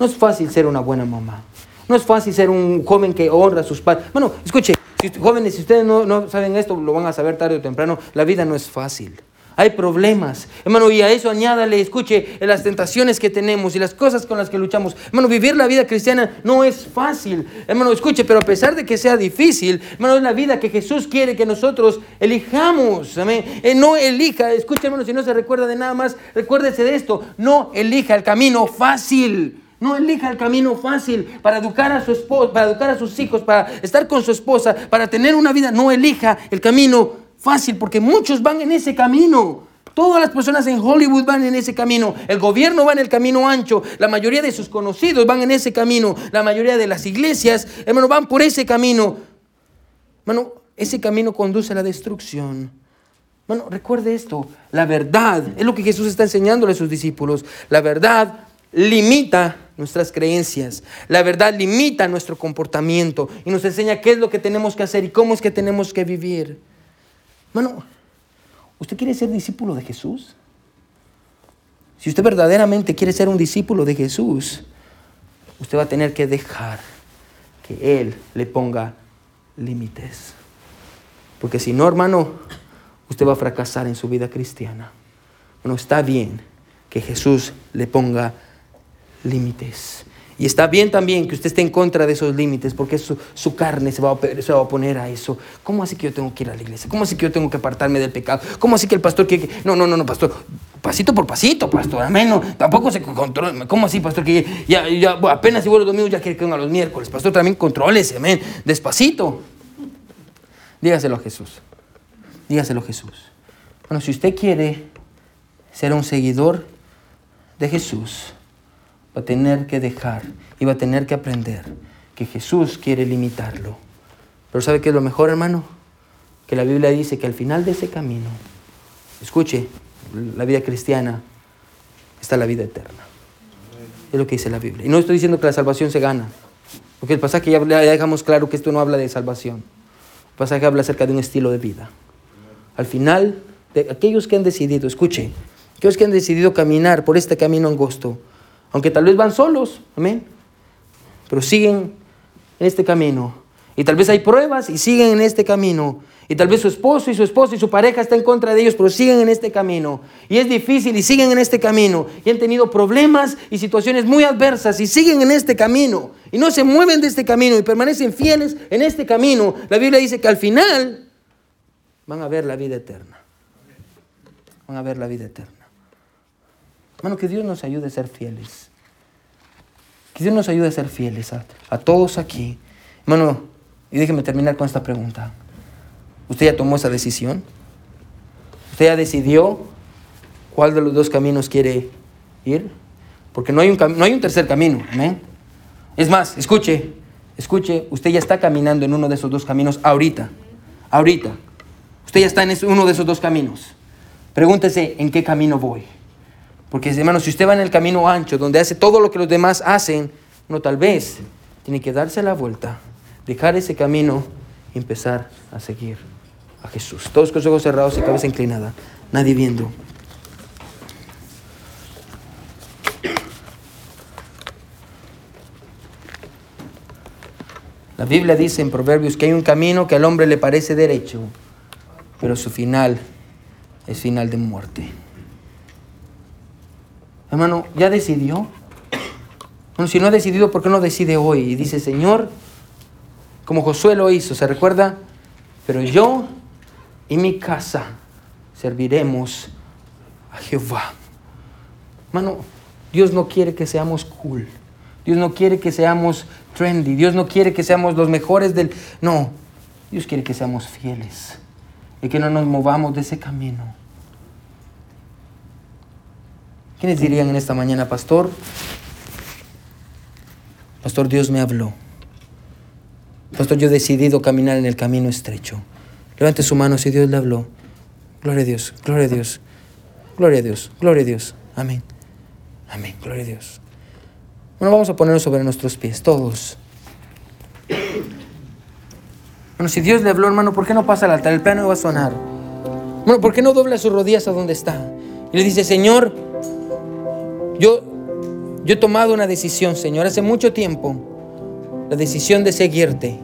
Speaker 1: no es fácil ser una buena mamá, no es fácil ser un joven que honra a sus padres. Bueno, escuche, jóvenes, si ustedes no, no saben esto, lo van a saber tarde o temprano, la vida no es fácil hay problemas. Hermano, y a eso añádale, escuche, las tentaciones que tenemos y las cosas con las que luchamos. Hermano, vivir la vida cristiana no es fácil. Hermano, escuche, pero a pesar de que sea difícil, hermano, es la vida que Jesús quiere que nosotros elijamos. Amén. Eh, no elija, escuche, hermano, si no se recuerda de nada más, recuérdese de esto. No elija el camino fácil. No elija el camino fácil para educar a su esposa, para educar a sus hijos, para estar con su esposa, para tener una vida. No elija el camino fácil porque muchos van en ese camino. Todas las personas en Hollywood van en ese camino. El gobierno va en el camino ancho. La mayoría de sus conocidos van en ese camino. La mayoría de las iglesias, hermano, van por ese camino. Hermano, ese camino conduce a la destrucción. Hermano, recuerde esto. La verdad, es lo que Jesús está enseñándole a sus discípulos. La verdad limita nuestras creencias. La verdad limita nuestro comportamiento y nos enseña qué es lo que tenemos que hacer y cómo es que tenemos que vivir. Bueno, ¿usted quiere ser discípulo de Jesús? Si usted verdaderamente quiere ser un discípulo de Jesús, usted va a tener que dejar que Él le ponga límites. Porque si no, hermano, usted va a fracasar en su vida cristiana. Bueno, está bien que Jesús le ponga límites. Y está bien también que usted esté en contra de esos límites, porque su, su carne se va, a, se va a oponer a eso. ¿Cómo así que yo tengo que ir a la iglesia? ¿Cómo así que yo tengo que apartarme del pecado? ¿Cómo así que el pastor quiere que... No, no, no, no, pastor. Pasito por pasito, pastor. Amén. No, tampoco se controla. ¿Cómo así, pastor? Que ya, ya apenas si vuelvo los domingos ya quiere que venga los miércoles. Pastor, también contrólese, amén. Despacito. Dígaselo a Jesús. Dígaselo a Jesús. Bueno, si usted quiere ser un seguidor de Jesús, va a tener que dejar y va a tener que aprender que Jesús quiere limitarlo. Pero ¿sabe qué es lo mejor, hermano? Que la Biblia dice que al final de ese camino, escuche, la vida cristiana está la vida eterna. Es lo que dice la Biblia. Y no estoy diciendo que la salvación se gana, porque el pasaje ya, dejamos claro que esto no habla de salvación. El pasaje habla acerca de un estilo de vida. Al final, de aquellos que han decidido, escuche, aquellos que han decidido caminar por este camino angosto, aunque tal vez van solos, amén. Pero siguen en este camino. Y tal vez hay pruebas y siguen en este camino. Y tal vez su esposo y su esposa y su pareja están en contra de ellos, pero siguen en este camino. Y es difícil y siguen en este camino. Y han tenido problemas y situaciones muy adversas y siguen en este camino. Y no se mueven de este camino y permanecen fieles en este camino. La Biblia dice que al final van a ver la vida eterna. Van a ver la vida eterna. Hermano, que Dios nos ayude a ser fieles. Que Dios nos ayude a ser fieles a, todos aquí. Hermano, y déjeme terminar con esta pregunta. ¿Usted ya tomó esa decisión? ¿Usted ya decidió cuál de los dos caminos quiere ir? Porque no hay un, no hay un tercer camino. ¿amén? Es más, escuche, escuche, usted ya está caminando en uno de esos dos caminos ahorita. Ahorita. Usted ya está en uno de esos dos caminos. Pregúntese en qué camino voy. Porque, hermano, si usted va en el camino ancho, donde hace todo lo que los demás hacen, no tal vez tiene que darse la vuelta, dejar ese camino y empezar a seguir a Jesús. Todos con los ojos cerrados y cabeza inclinada, nadie viendo. La Biblia dice en Proverbios que hay un camino que al hombre le parece derecho, pero su final es final de muerte. Hermano, ¿ya decidió? Bueno, si no ha decidido, ¿por qué no decide hoy? Y dice, Señor, como Josué lo hizo, ¿se recuerda? Pero yo y mi casa serviremos a Jehová. Hermano, Dios no quiere que seamos cool. Dios no quiere que seamos trendy. Dios no quiere que seamos los mejores del... No, Dios quiere que seamos fieles y que no nos movamos de ese camino. ¿Quiénes dirían en esta mañana, pastor? Pastor, Dios me habló. Pastor, yo he decidido caminar en el camino estrecho. Levante su mano si Dios le habló. Gloria a Dios, gloria a Dios, gloria a Dios, gloria a Dios. Amén. Amén, gloria a Dios. Bueno, vamos a ponernos sobre nuestros pies, todos. Bueno, si Dios le habló, hermano, ¿por qué no pasa al altar? El piano va a sonar. Bueno, ¿por qué no dobla sus rodillas a donde está? Y le dice, Señor, yo, yo he tomado una decisión, Señor, hace mucho tiempo. La decisión de seguirte.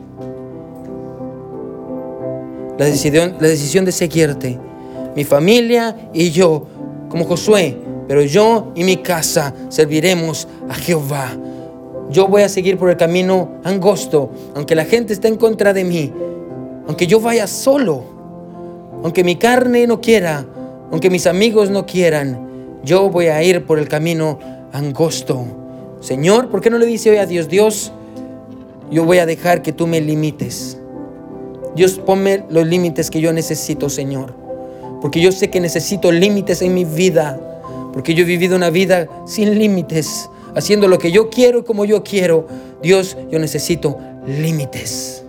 Speaker 1: La decisión, la decisión de seguirte. Mi familia y yo, como Josué, pero yo y mi casa serviremos a Jehová. Yo voy a seguir por el camino angosto, aunque la gente esté en contra de mí, aunque yo vaya solo, aunque mi carne no quiera, aunque mis amigos no quieran, yo voy a ir por el camino angosto. Señor, ¿por qué no le dice hoy a Dios, Dios, yo voy a dejar que tú me limites? Dios, ponme los límites que yo necesito, Señor. Porque yo sé que necesito límites en mi vida. Porque yo he vivido una vida sin límites, haciendo lo que yo quiero y como yo quiero. Dios, yo necesito límites.